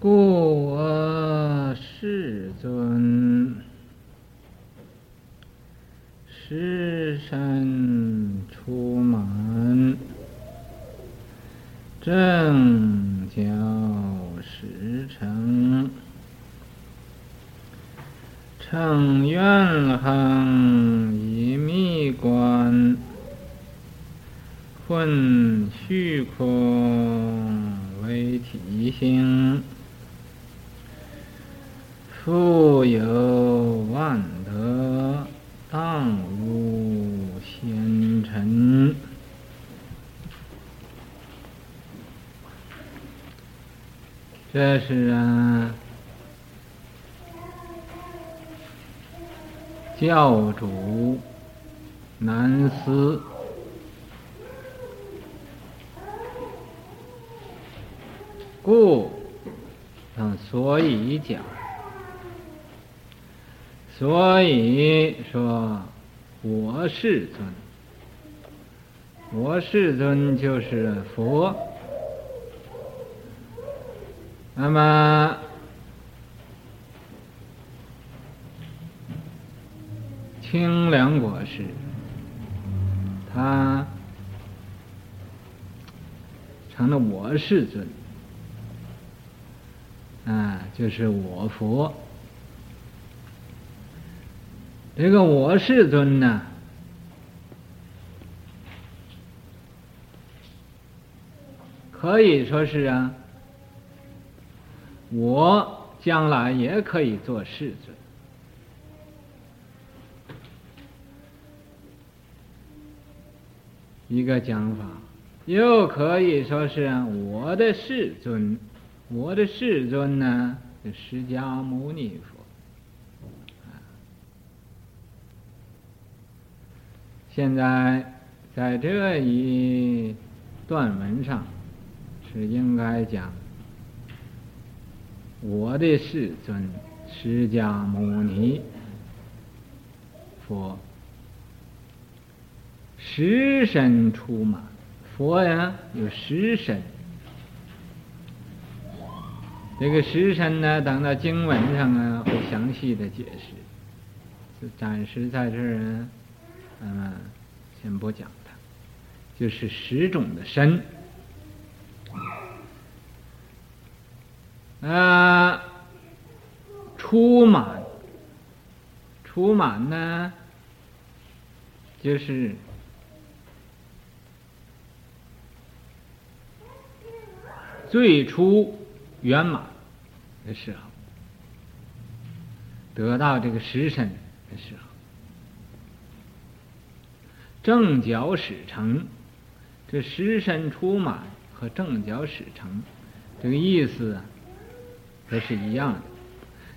故我世尊，十身出满，正教时成，乘愿行以密观，混虚空为体性。复有万德，当无先尘。这是啊，教主南师，故嗯，所以讲。所以说，我世尊，我世尊就是佛。那么，清凉果实，他成了我世尊，啊，就是我佛。这个我世尊呢，可以说是啊，我将来也可以做世尊，一个讲法，又可以说是我的世尊，我的世尊呢，是释迦牟尼佛。现在在这一段文上，是应该讲我的世尊释迦牟尼佛十神出马，佛呀有十神，这个十神呢，等到经文上啊会详细的解释，暂时在这儿。嗯，先不讲它，就是十种的身。啊，出满，出满呢，就是最初圆满的时候，得到这个十身的时候。正脚始成，这十身出满和正脚始成，这个意思啊，都是一样的。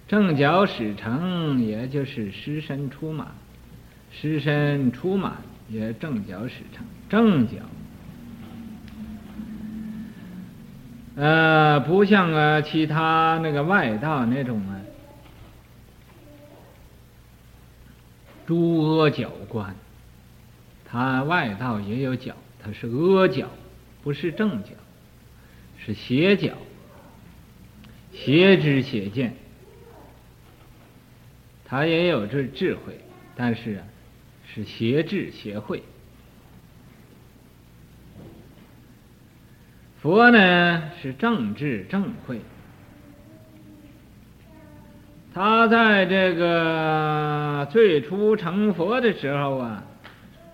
正脚始成，也就是十身出满；十身出满，也正脚始成。正脚，呃，不像啊其他那个外道那种啊，诸阿角观。他外道也有角，他是阿角，不是正角，是邪角，邪知邪见。他也有这智慧，但是啊，是邪智邪慧。佛呢是正智正慧，他在这个最初成佛的时候啊。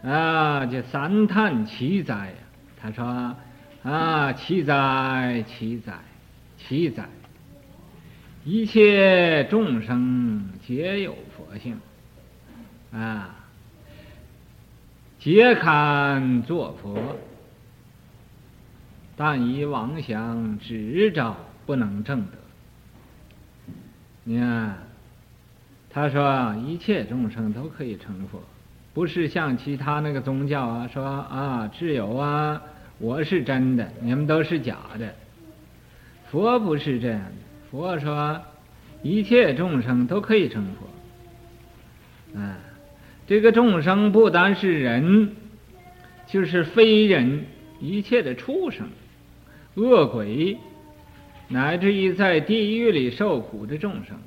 啊，就三叹奇哉呀！他说：“啊，奇哉，奇哉，奇哉！一切众生皆有佛性，啊，皆堪作佛，但以妄想执着，不能证得。你看，他说一切众生都可以成佛。”不是像其他那个宗教啊，说啊，只有啊，我是真的，你们都是假的。佛不是这样的，佛说一切众生都可以成佛。啊，这个众生不单是人，就是非人，一切的畜生、恶鬼，乃至于在地狱里受苦的众生，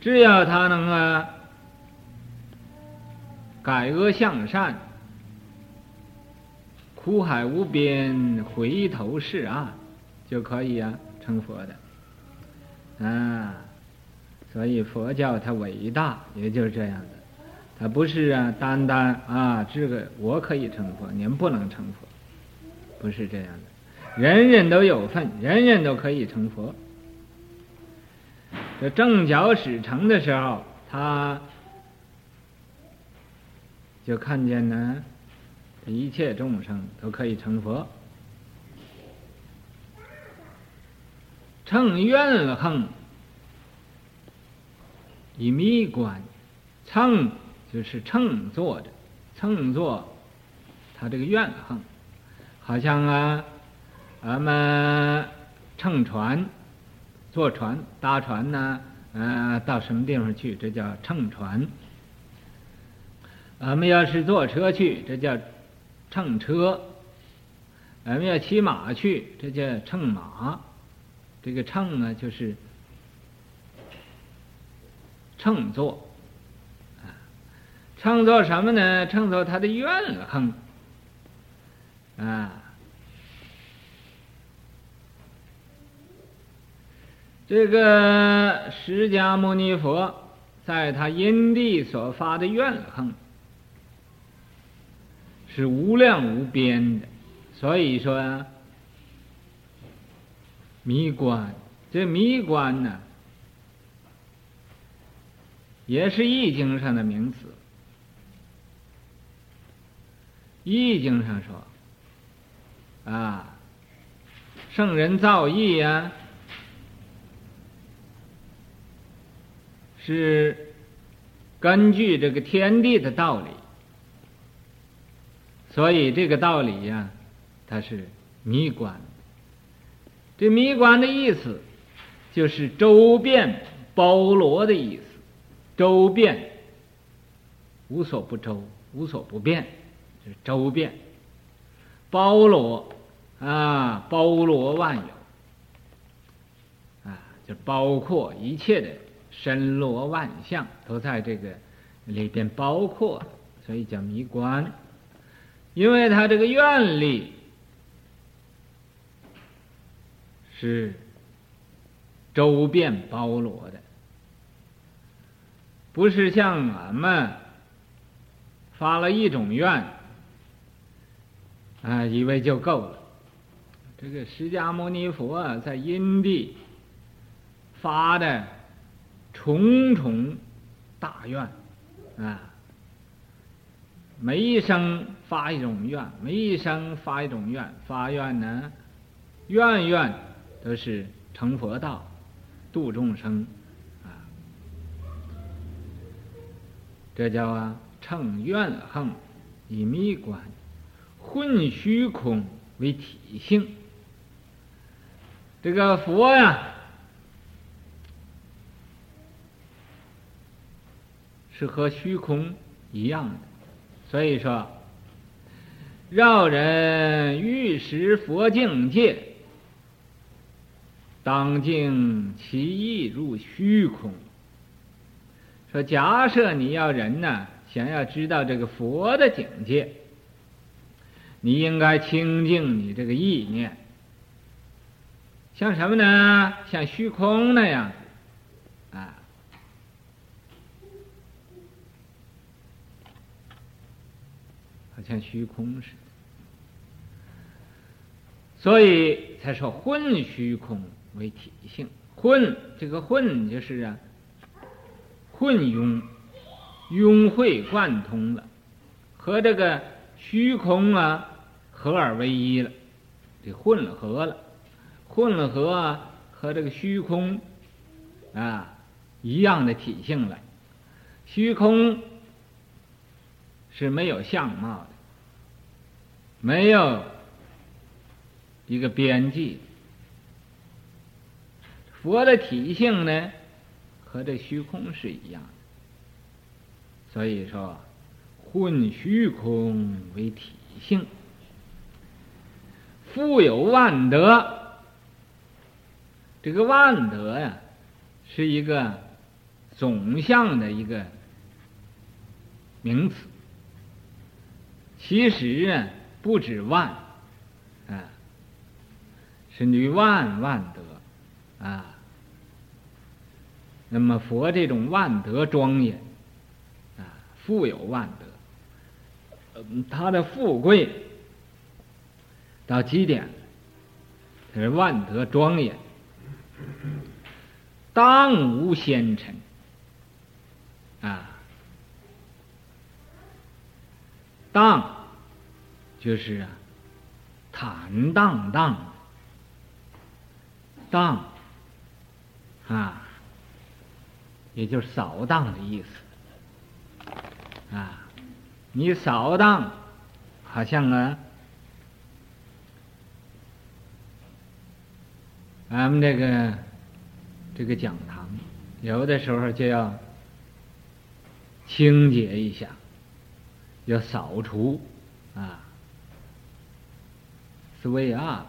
只要他能啊改恶向善，苦海无边，回头是岸，就可以啊成佛的啊。所以佛教它伟大，也就是这样的。它不是啊，单单啊，这个我可以成佛，您不能成佛，不是这样的。人人都有份，人人都可以成佛。这正觉始成的时候，他就看见呢，一切众生都可以成佛。乘怨恨。以迷观，乘就是乘坐着，乘坐他这个怨恨，好像啊，咱们乘船、坐船、搭船呢，呃，到什么地方去？这叫乘船。俺们要是坐车去，这叫乘车。俺们要骑马去，这叫乘马。这个乘呢，就是。乘坐，啊，乘坐什么呢？乘坐他的怨恨，啊，这个释迦牟尼佛在他因地所发的怨恨是无量无边的，所以说迷观，这迷观呢。也是易经上的名词。易经上说，啊，圣人造易呀、啊，是根据这个天地的道理，所以这个道理呀、它是迷观。这迷观的意思，就是周遍包罗的意思。周遍，无所不周，无所不遍，就是周遍，包罗啊，包罗万有啊，就包括一切的身罗万象都在这个里边包括，所以叫迷观，因为他这个愿力是周遍包罗的。不是像俺们发了一种愿，啊，以为就够了。这个释迦牟尼佛在因地发的重重大愿，啊，每一生发一种愿，每一生发一种愿，发愿呢，愿愿都是成佛道，度众生。啊这叫啊，乘愿行，以迷观，混虚空为体性。这个佛呀，是和虚空一样的，所以说，饶人欲识佛境界，当尽其意入虚空。说，假设你要人呢，想要知道这个佛的境界，你应该清净你这个意念，像什么呢？像虚空那样，像虚空似的。所以才说混虚空为体性，混这个混就是啊。混庸，融会贯通了，和这个虚空啊合而为一了，这混合了，混合啊和这个虚空啊一样的体性了。虚空是没有相貌的，没有一个边际。佛的体性呢？和这虚空是一样的，所以说，混虚空为体性，富有万德，这个万德呀，是一个总项的一个名词。其实啊，不止万，啊，是女万万德，啊。那么佛这种万德庄严，啊，富有万德，嗯，他的富贵到极点，他是万德庄严。当无先尘，啊，当。就是啊，坦荡荡，荡啊，也就是扫荡的意思，啊，你扫荡，好像啊。俺们这个这个讲堂，有的时候就要清洁一下，要扫除啊，sweep up。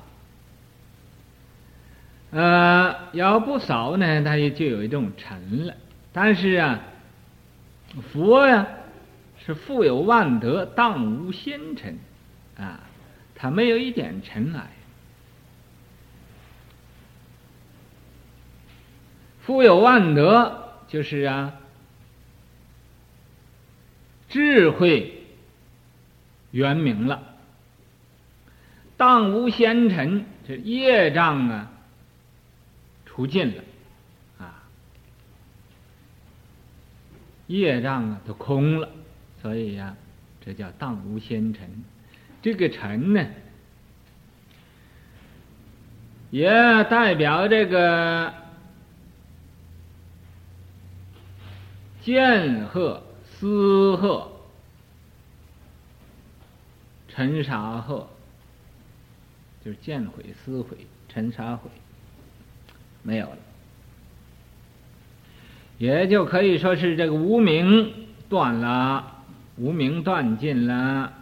呃，要不扫呢，它也就有一种尘了。但是啊，佛呀是富有万德，当无先尘啊，它没有一点尘埃。富有万德，就是啊，智慧圆明了。当无纤尘，这业障啊，除尽了，啊，业障啊都空了，所以呀、这叫当无纤尘。这个尘呢，也代表这个。见鹤、思鹤、尘沙鹤，就是见毁、思毁、尘沙毁，没有了，也就可以说是这个无名断了，无名断尽了，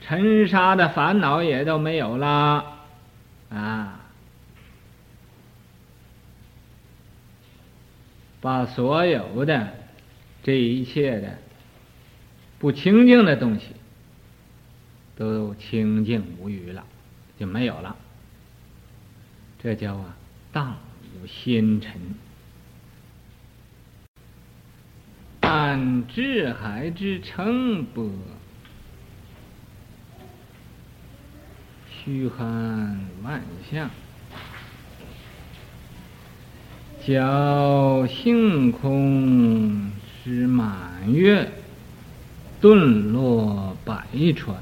尘沙的烦恼也都没有了，啊。把所有的这一切的不清净的东西都清净无余了，就没有了。这叫啊，当无先尘。但智海之澄波，虚菡万象。侥幸空之满月，顿落百川，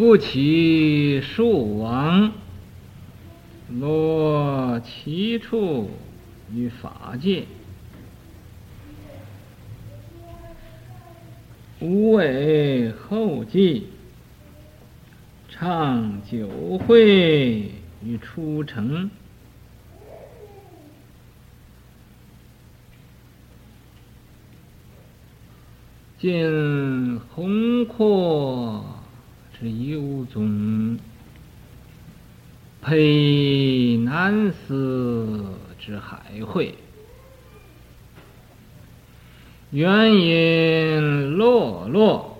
不起数王，落其处于法界，无为后继，唱九会。与出城，见宏阔是幽总配南思之海会。原因落落。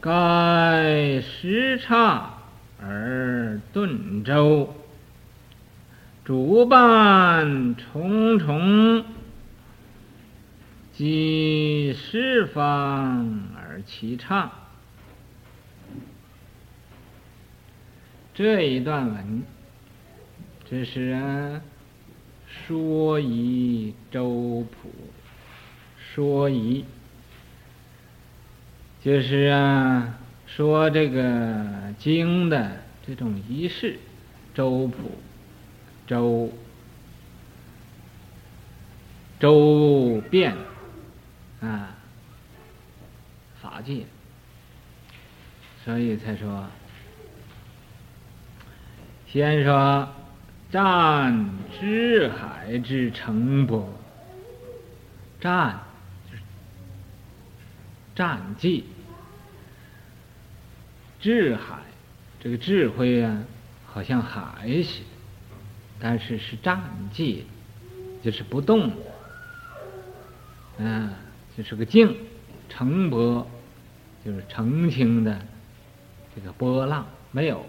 盖时差而顿周。主办重重即十方而齐唱。这一段文，这是说夷周普，说夷。就是啊，说这个经的这种仪式，周普，周，周遍，啊，法界，所以才说，先说湛智海之成波，湛就是湛记。智海，这个智慧啊，好像海似的，但是是暂寂，就是不动的，啊，就是个静，澄波，就是澄清的这个波浪，没有，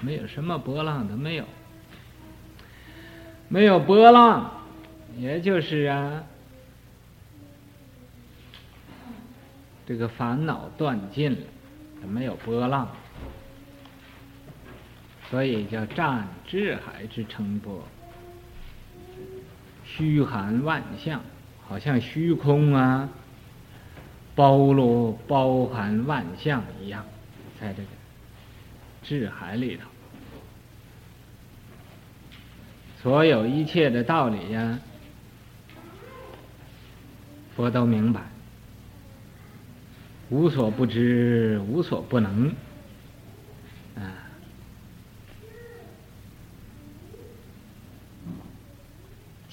没有什么波浪都没有，没有波浪，也就是啊。这个烦恼断尽了，没有波浪，所以叫暂智海之澄波。虚含万象，好像虚空啊，包罗包含万象一样，在这个智海里头，所有一切的道理呀，佛都明白。无所不知，无所不能，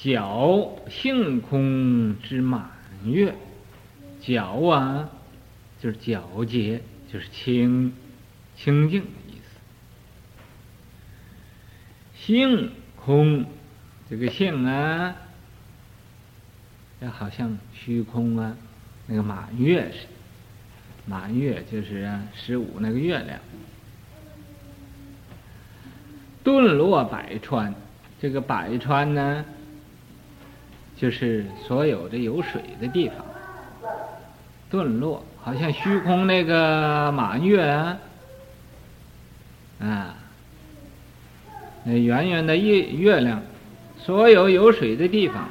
皎性空之满月，皎啊，就是皎洁，就是清清净的意思。性空，这个性啊，就好像虚空啊，那个满月似的。满月就是十五那个月亮，顿落百川，这个百川呢，就是所有的有水的地方。顿落好像虚空那个满月啊，那圆圆的月月亮，所有有水的地方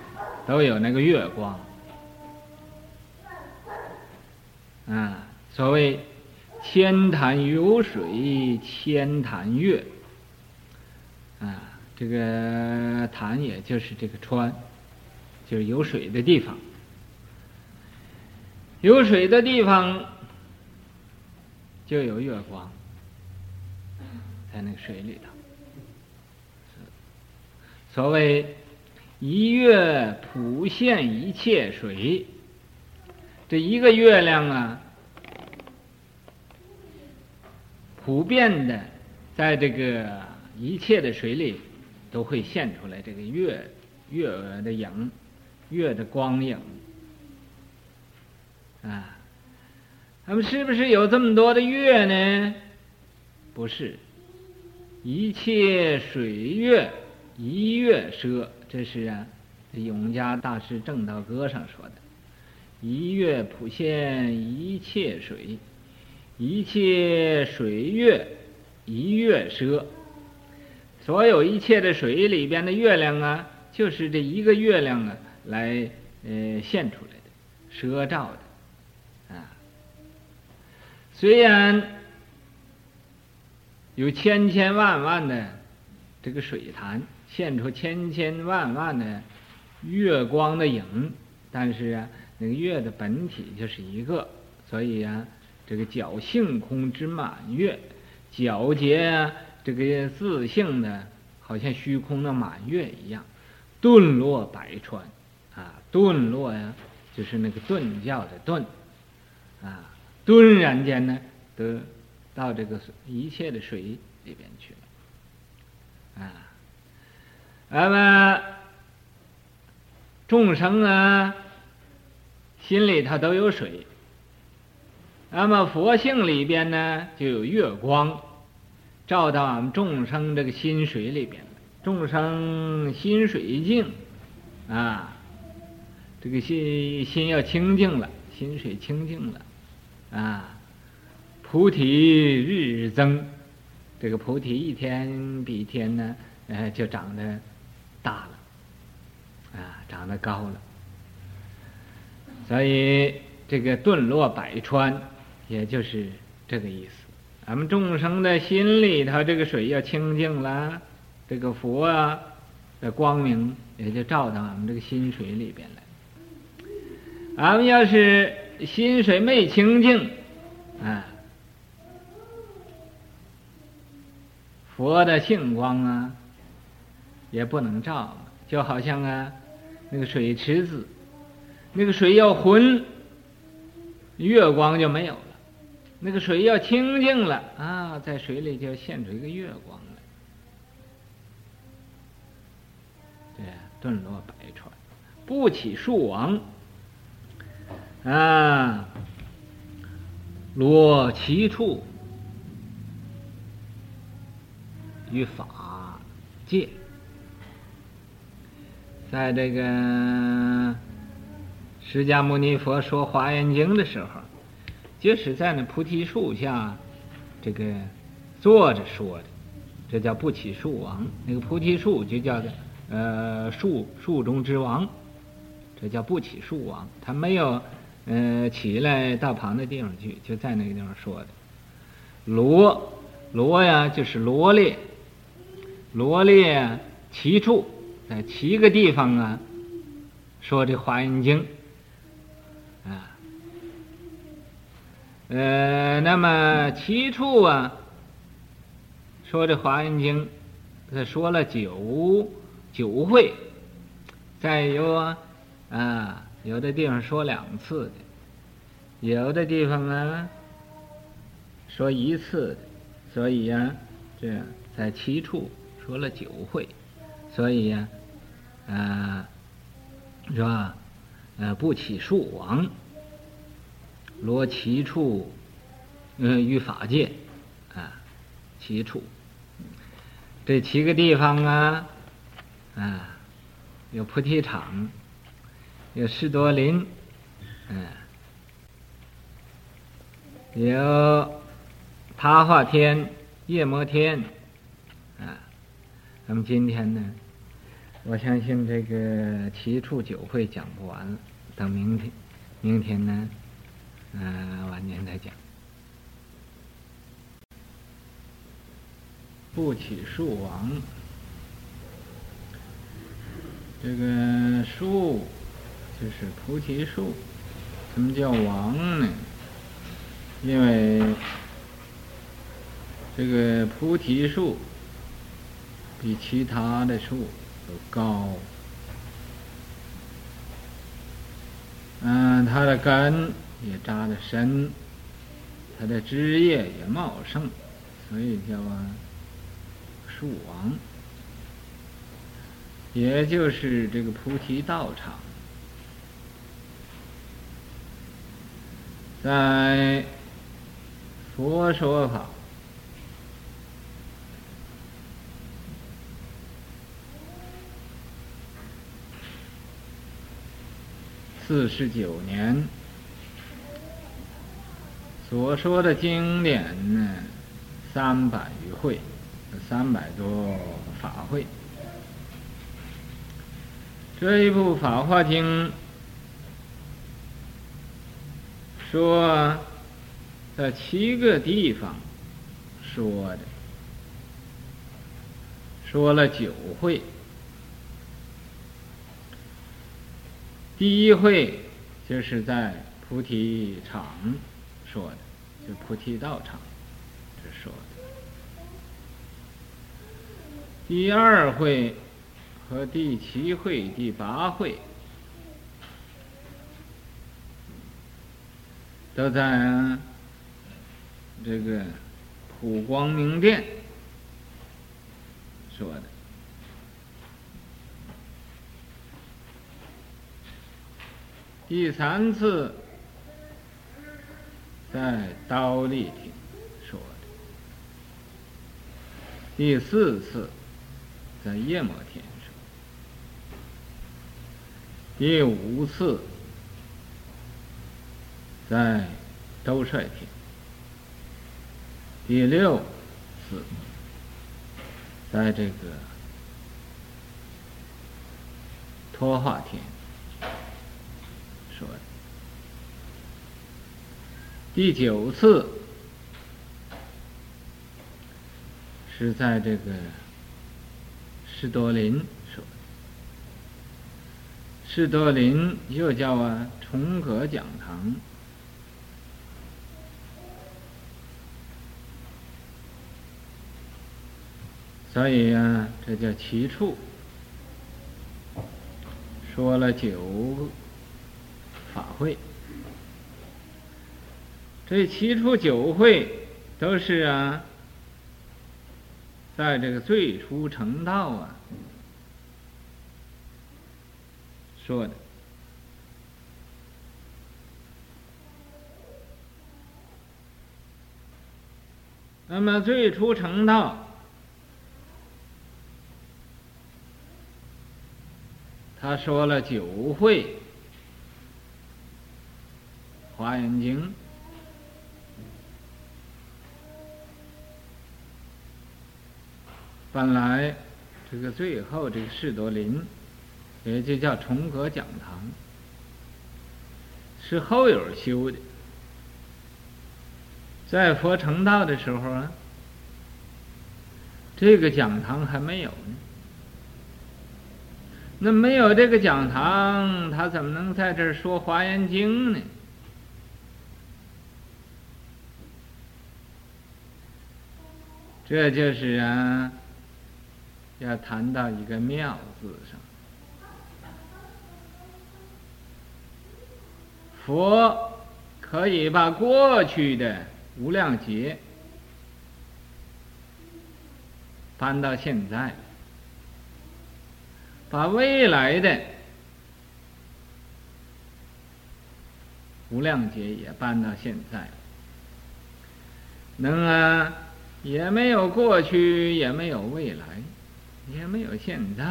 都有那个月光，啊。所谓千潭有水千潭月，啊，这个潭也就是这个川，就是有水的地方。有水的地方就有月光，在那个水里头。所谓一月普现一切水，这一个月亮啊。普遍的，在这个一切的水里，都会现出来这个月月的影，月的光影。啊，那么是不是有这么多的月呢？不是，一切水月一月奢，这是啊，永嘉大师正道歌上说的，一月普现一切水。一切水月一月奢，所有一切的水里边的月亮啊，就是这一个月亮啊，来呃现出来的，奢照的啊。虽然有千千万万的这个水潭现出千千万万的月光的影，但是啊，那个月的本体就是一个，所以啊。这个皎性空之满月，皎洁啊，这个自性的，好像虚空的满月一样，顿落百川，顿落呀，就是那个顿教的顿，啊，顿然间呢，得到这个一切的水里边去了，啊，那么众生啊，心里头都有水。那么佛性里边呢，就有月光，照到俺们众生这个心水里边。众生心水净，啊，这个心心要清净了，心水清净了，啊，菩提日日增，这个菩提一天比一天呢，呃，就长得大了，啊，长得高了。所以这个顿落百川。也就是这个意思，咱们众生的心里头，这个水要清净了，这个佛啊的光明也就照到俺们这个心水里边来。俺们要是心水没清净，啊，佛的性光啊也不能照，就好像啊那个水池子，那个水要浑，月光就没有了。那个水要清净了啊，在水里就现出一个月光来。对，顿落百川，不起数王啊，罗其处于法界，在这个释迦牟尼佛说《华严经》的时候。就是在那菩提树下，这个坐着说的，这叫不起树王。那个菩提树就叫做呃树树中之王，这叫不起树王。他没有呃起来到旁的地方去，就在那个地方说的。罗罗呀，就是罗列，罗列七处，在七个地方啊，说这华严经啊。呃，那么七处啊，说这《华严经》，他说了九九会，再有啊，啊，有的地方说两次的，有的地方啊说一次的，所以呀、啊，这在七处说了九回，所以呀、啊，是吧？呃，不起数王。罗七处，嗯，于法界，啊，七处，这七个地方啊，啊，有菩提场，有士多林，嗯、有他化天、夜摩天，啊，那么今天呢，我相信这个七处九会讲不完了，等明天，明天呢。嗯，晚年再讲。不起数王，这个树就是菩提树。什么叫王呢？因为这个菩提树比其他的树都高。嗯，它的根。也扎得深，它的枝叶也茂盛，所以叫啊树王，也就是这个菩提道场，在佛说法四十九年。所说的经典呢，三百余会，三百多法会。这一部《法华经》说，在七个地方说的，说了九会。第一会就是在菩提场。说的就菩提道场，这说的。第二会和第七会、第八会都在这个普光明殿说的。第三次。在刀立亭说的，第四次在夜摩天说，第五次在兜率天，第六次在这个托化天说的。第九次是在这个士多林说的，士多林又叫啊重阁讲堂，所以啊，这叫齐处，说了九法会。这七处九会都是啊，在这个最初成道啊说的。那么最初成道，他说了九会，《华严经》。本来这个最后这个释多林，也就叫重阁讲堂，是后有修的。在佛成道的时候啊，这个讲堂还没有呢。那没有这个讲堂，他怎么能在这儿说《华严经》呢？这就是啊，要谈到一个“妙”字上。佛可以把过去的。无量劫搬到现在，把未来的无量劫也搬到现在，能啊，也没有过去，也没有未来，也没有现在。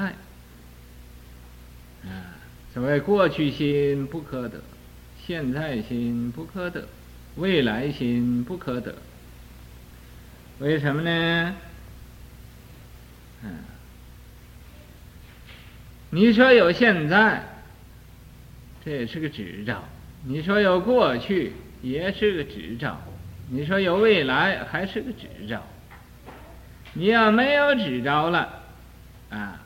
啊，所谓过去心不可得，现在心不可得。未来心不可得，为什么呢？嗯，你说有现在，这也是个执照；你说有过去，也是个执照；你说有未来，还是个执照。你要没有执照了，啊，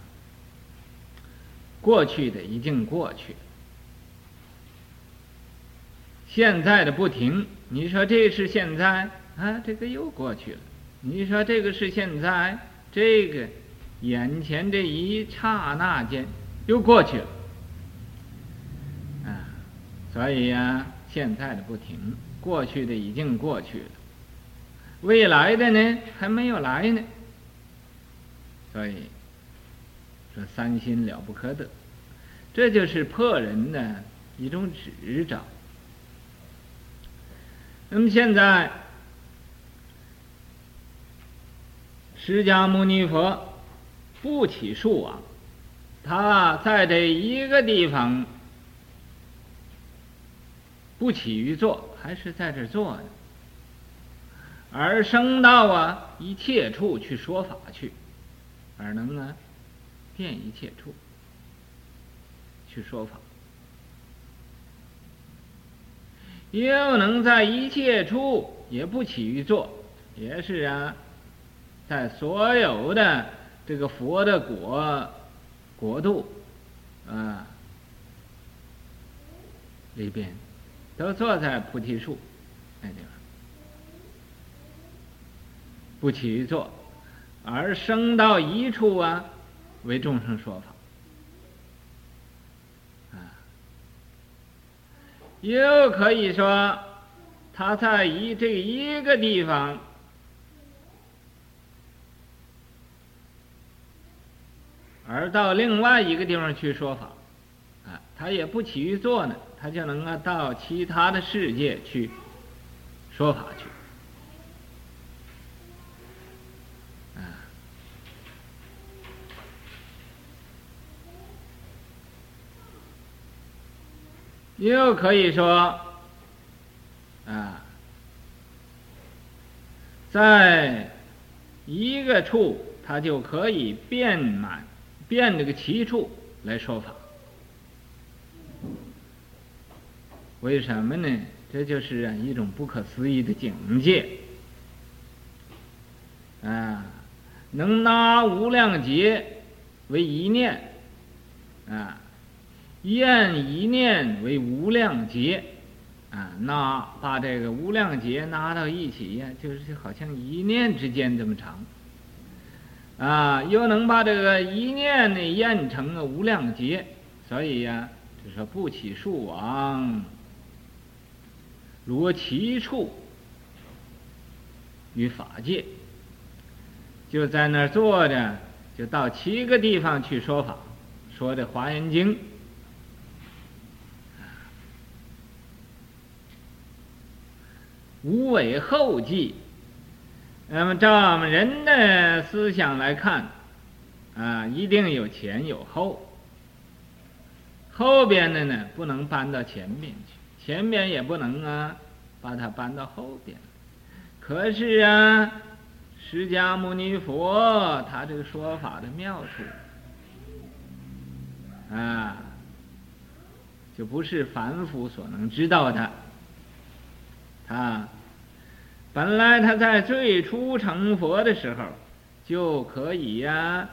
过去的已经过去。现在的不停，你说这是现在啊？这个又过去了。你说这个是现在，这个眼前这一刹那间又过去了啊！所以呀、现在的不停，过去的已经过去了，未来的呢还没有来呢。所以说三心了不可得，这就是破人的一种执照。那么现在，释迦牟尼佛不起树啊，他在这一个地方不起于坐，还是在这坐呢，而生到啊一切处去说法去，而能啊变一切处去说法。又能在一切处也不起于坐，也是啊，在所有的这个佛的果国度啊里边，都坐在菩提树那地方，不起于坐，而生到一处啊，为众生说法。又可以说，他在一这一个地方，而到另外一个地方去说法，啊，他也不起于坐呢，他就能够到其他的世界去说法去。又可以说，啊，在一个处，他就可以遍满，变这个奇处来说法。为什么呢？这就是一种不可思议的境界，啊，能拿无量劫为一念，啊。验一念为无量劫，啊，拿把这个无量劫拿到一起呀，就是好像一念之间这么长，啊，又能把这个一念呢验成了无量劫，所以呀，就说不起数王，罗七处于法界，就在那儿坐着，就到七个地方去说法，说的《华严经》。无为后继，那么照我们人的思想来看，啊，一定有前有后。后边的呢，不能搬到前面去，前边也不能啊，把它搬到后边。可是啊，释迦牟尼佛他这个说法的妙处，啊，就不是凡夫所能知道的。啊，本来他在最初成佛的时候，就可以呀、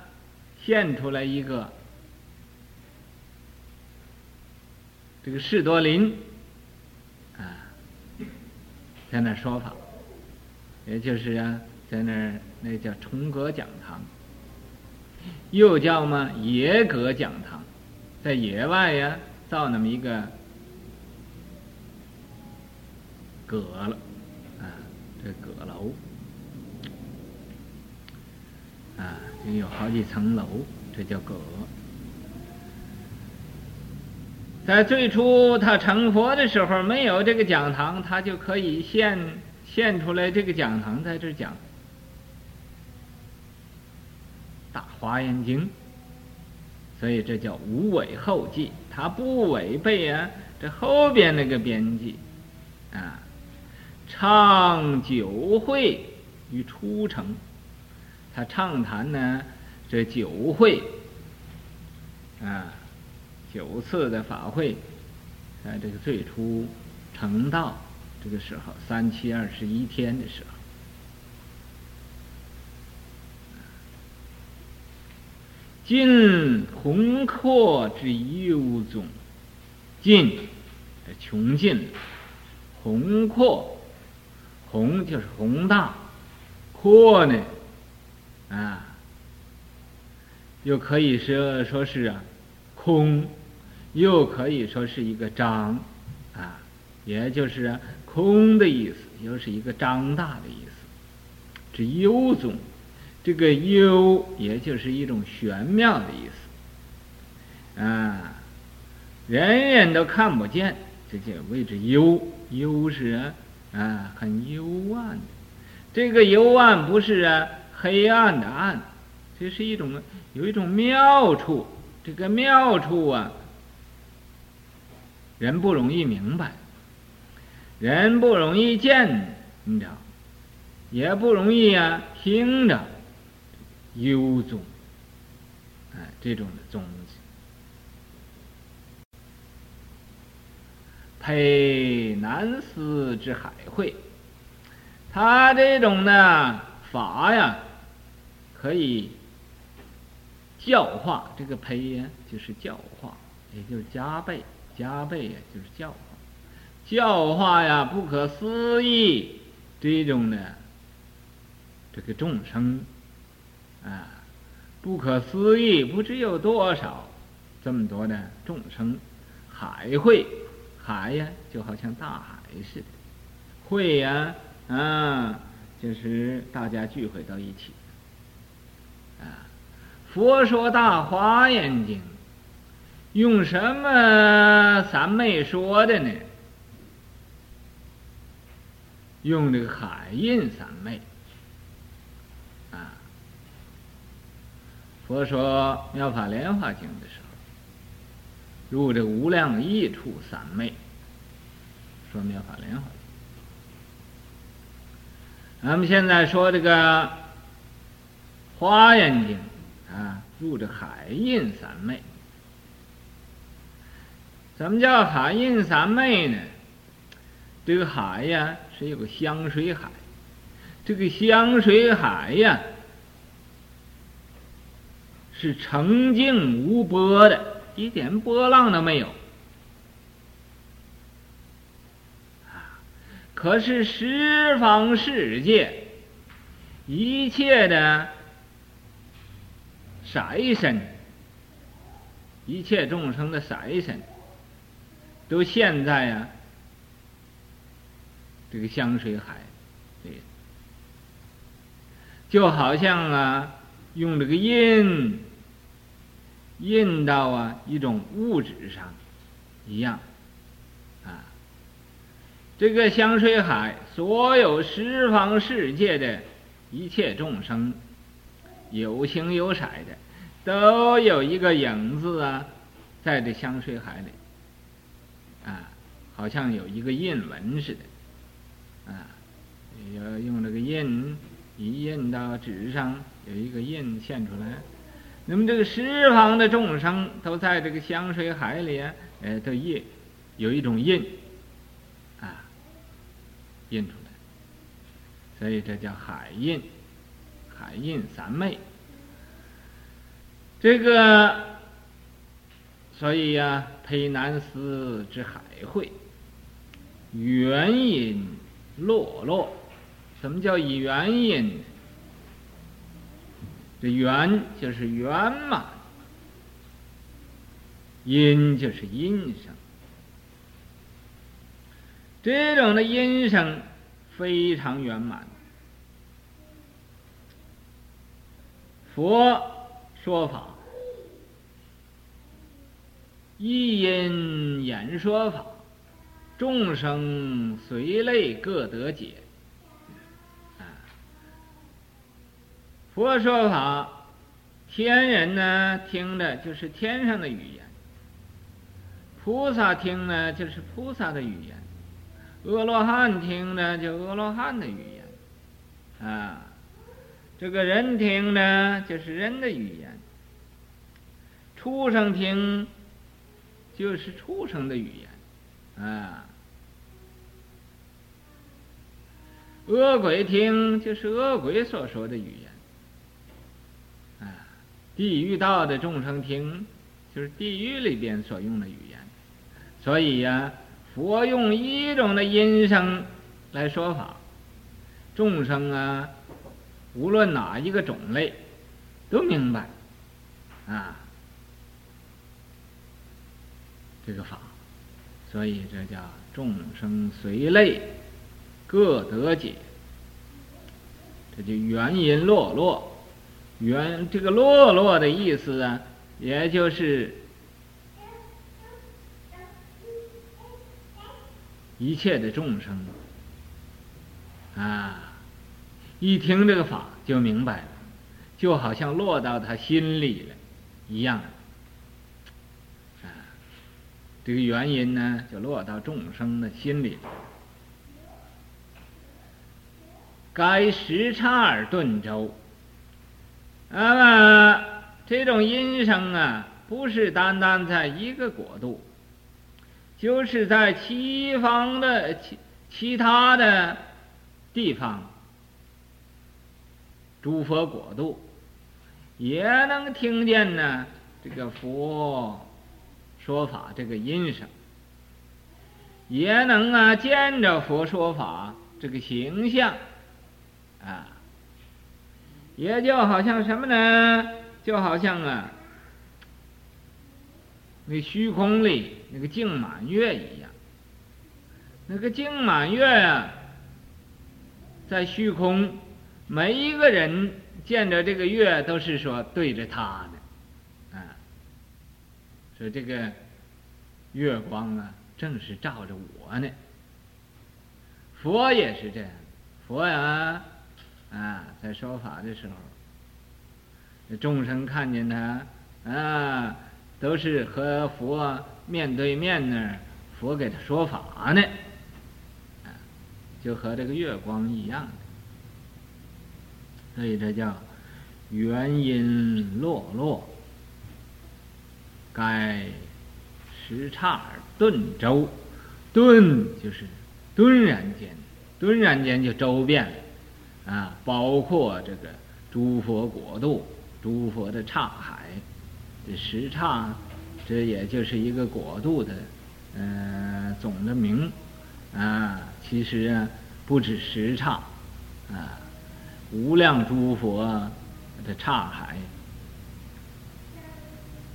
现出来一个这个士多林啊，在那说法，也就是啊，在那那叫重阁讲堂，又叫嘛野阁讲堂，在野外呀、造那么一个。阁了，啊，这阁楼，啊，这有好几层楼，这叫阁。在最初他成佛的时候，没有这个讲堂，他就可以现现出来这个讲堂，在这讲《大华严经》，所以这叫无违后继，他不违背啊这后边那个边际，啊。唱九会于初成，他畅谈呢这九会。啊，九次的法会，在这个最初成道这个时候，三七二十一天的时候，尽宏阔之幽宗，尽穷尽宏阔。宏就是宏大，阔呢，啊，又可以说说是啊，空，又可以说是一个张，啊，也就是啊，空的意思，又是一个张大的意思。这幽宗，这个幽，也就是一种玄妙的意思，啊，人人都看不见，这就谓之幽，幽是啊。啊，很幽暗的，这个幽暗不是啊黑暗的暗，这是一种有一种妙处，这个妙处啊，人不容易明白，人不容易见，你知道，也不容易啊听着，幽宗，哎，这种的宗。配南斯之海会，他这种呢法呀，可以教化。这个胚呀，就是教化，也就是加倍，加倍呀，就是教化。教化呀，不可思议这种呢，这个众生啊，不可思议，不知有多少这么多的众生，海会。海呀，就好像大海似的；会呀，啊，就是大家聚会到一起。啊，佛说《大华严经》，用什么三昧说的呢？用这个海印三昧。啊，佛说《妙法莲华经》的时候。入这无量义处三昧，说妙法莲华经。咱们现在说这个华严经啊，入这海印三昧。什么叫海印三昧呢？这个海呀，是有个香水海，这个香水海呀，是澄净无波的。一点波浪都没有，啊！可是十方世界一切的色身，一切众生的色身，都现在呀，这个香水海，就好像啊，用这个印印到啊一种物质上一样，啊，这个香水海，所有十方世界的一切众生，有形有色的，都有一个影子啊，在这香水海里，啊。好像有一个印纹似的，啊，要用这个印一印到纸上，有一个印现出来。那么这个十方的众生都在这个香水海里啊，呃，都印有一种印，啊，印出来。所以这叫海印，海印三昧。这个，所以呀、啊，忒难思之海会。圆音落落，什么叫以圆音？这圆就是圆满，音就是音声。这种的音声非常圆满。佛说法，一音演说法。众生随类各得解，佛说法，天人呢听的就是天上的语言，菩萨听呢就是菩萨的语言，阿罗汉听呢就阿罗汉的语言，啊，这个人听呢就是人的语言，畜生听就是畜生的语言，啊。恶鬼听就是恶鬼所说的语言，地狱道的众生听就是地狱里边所用的语言，所以呀、佛用一种的音声来说法，众生啊，无论哪一个种类都明白，啊，这个法，所以这叫众生随类。各得解，这就圆音落落，原这个落落的意思啊，也就是一切的众生啊，一听这个法就明白了，就好像落到他心里了一样。这个原因呢，就落到众生的心里了。该时刹而顿周，那么这种音声啊，不是单单在一个国度，就是在西方的其其他的地方，诸佛国度也能听见呢。这个佛说法，这个音声，也能啊见着佛说法这个形象。啊，也就好像什么呢？就好像啊，那虚空里那个净满月一样。那个净满月啊，在虚空，每一个人见着这个月都是说对着他的，啊，说这个月光啊，正是照着我呢。佛也是这样，佛呀。啊，在说法的时候，众生看见他啊，都是和佛面对面那儿，佛给他说法呢，就和这个月光一样的，所以这叫圆音落落，该时刹而顿周，顿就是顿然间，顿然间就周遍了。啊，包括这个诸佛国度、诸佛的刹海，这十刹，这也就是一个国度的，呃，总的名，啊，其实啊，不止十刹，啊，无量诸佛的刹海，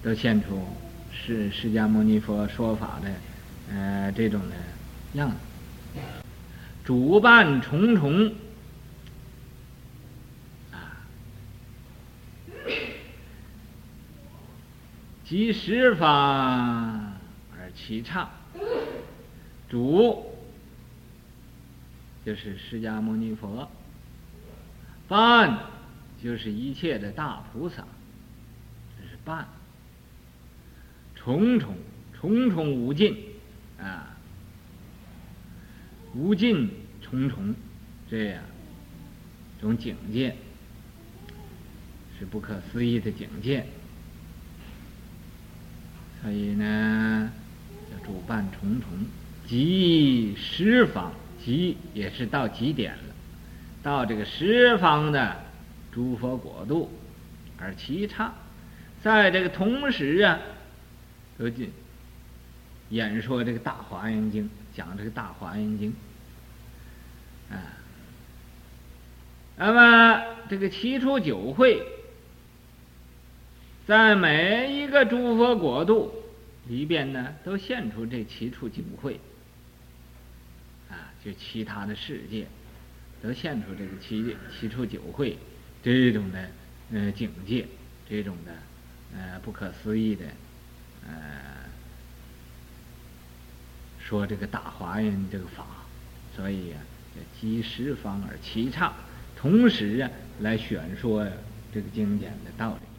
都现出是释迦牟尼佛说法的，呃，这种的样子。主办重重集十方而齐畅。主就是释迦牟尼佛，办就是一切的大菩萨，这是办。重重重重无尽啊，无尽重重这样种境界是不可思议的境界，所以呢主办重重，集十方，集也是到极点了，到这个十方的诸佛国度而齐唱，在这个同时啊。都进演说这个大华严经，讲这个大华严经，啊，那么这个七出九会，在每一个诸佛国度里边呢，都现出这七处九会，啊，就其他的世界，都现出这个七七处九会这种的呃境界，这种的呃不可思议的。呃，说这个大华严这个法，所以呀、啊，集十方而齐畅，同时啊，来宣说这个经典的道理。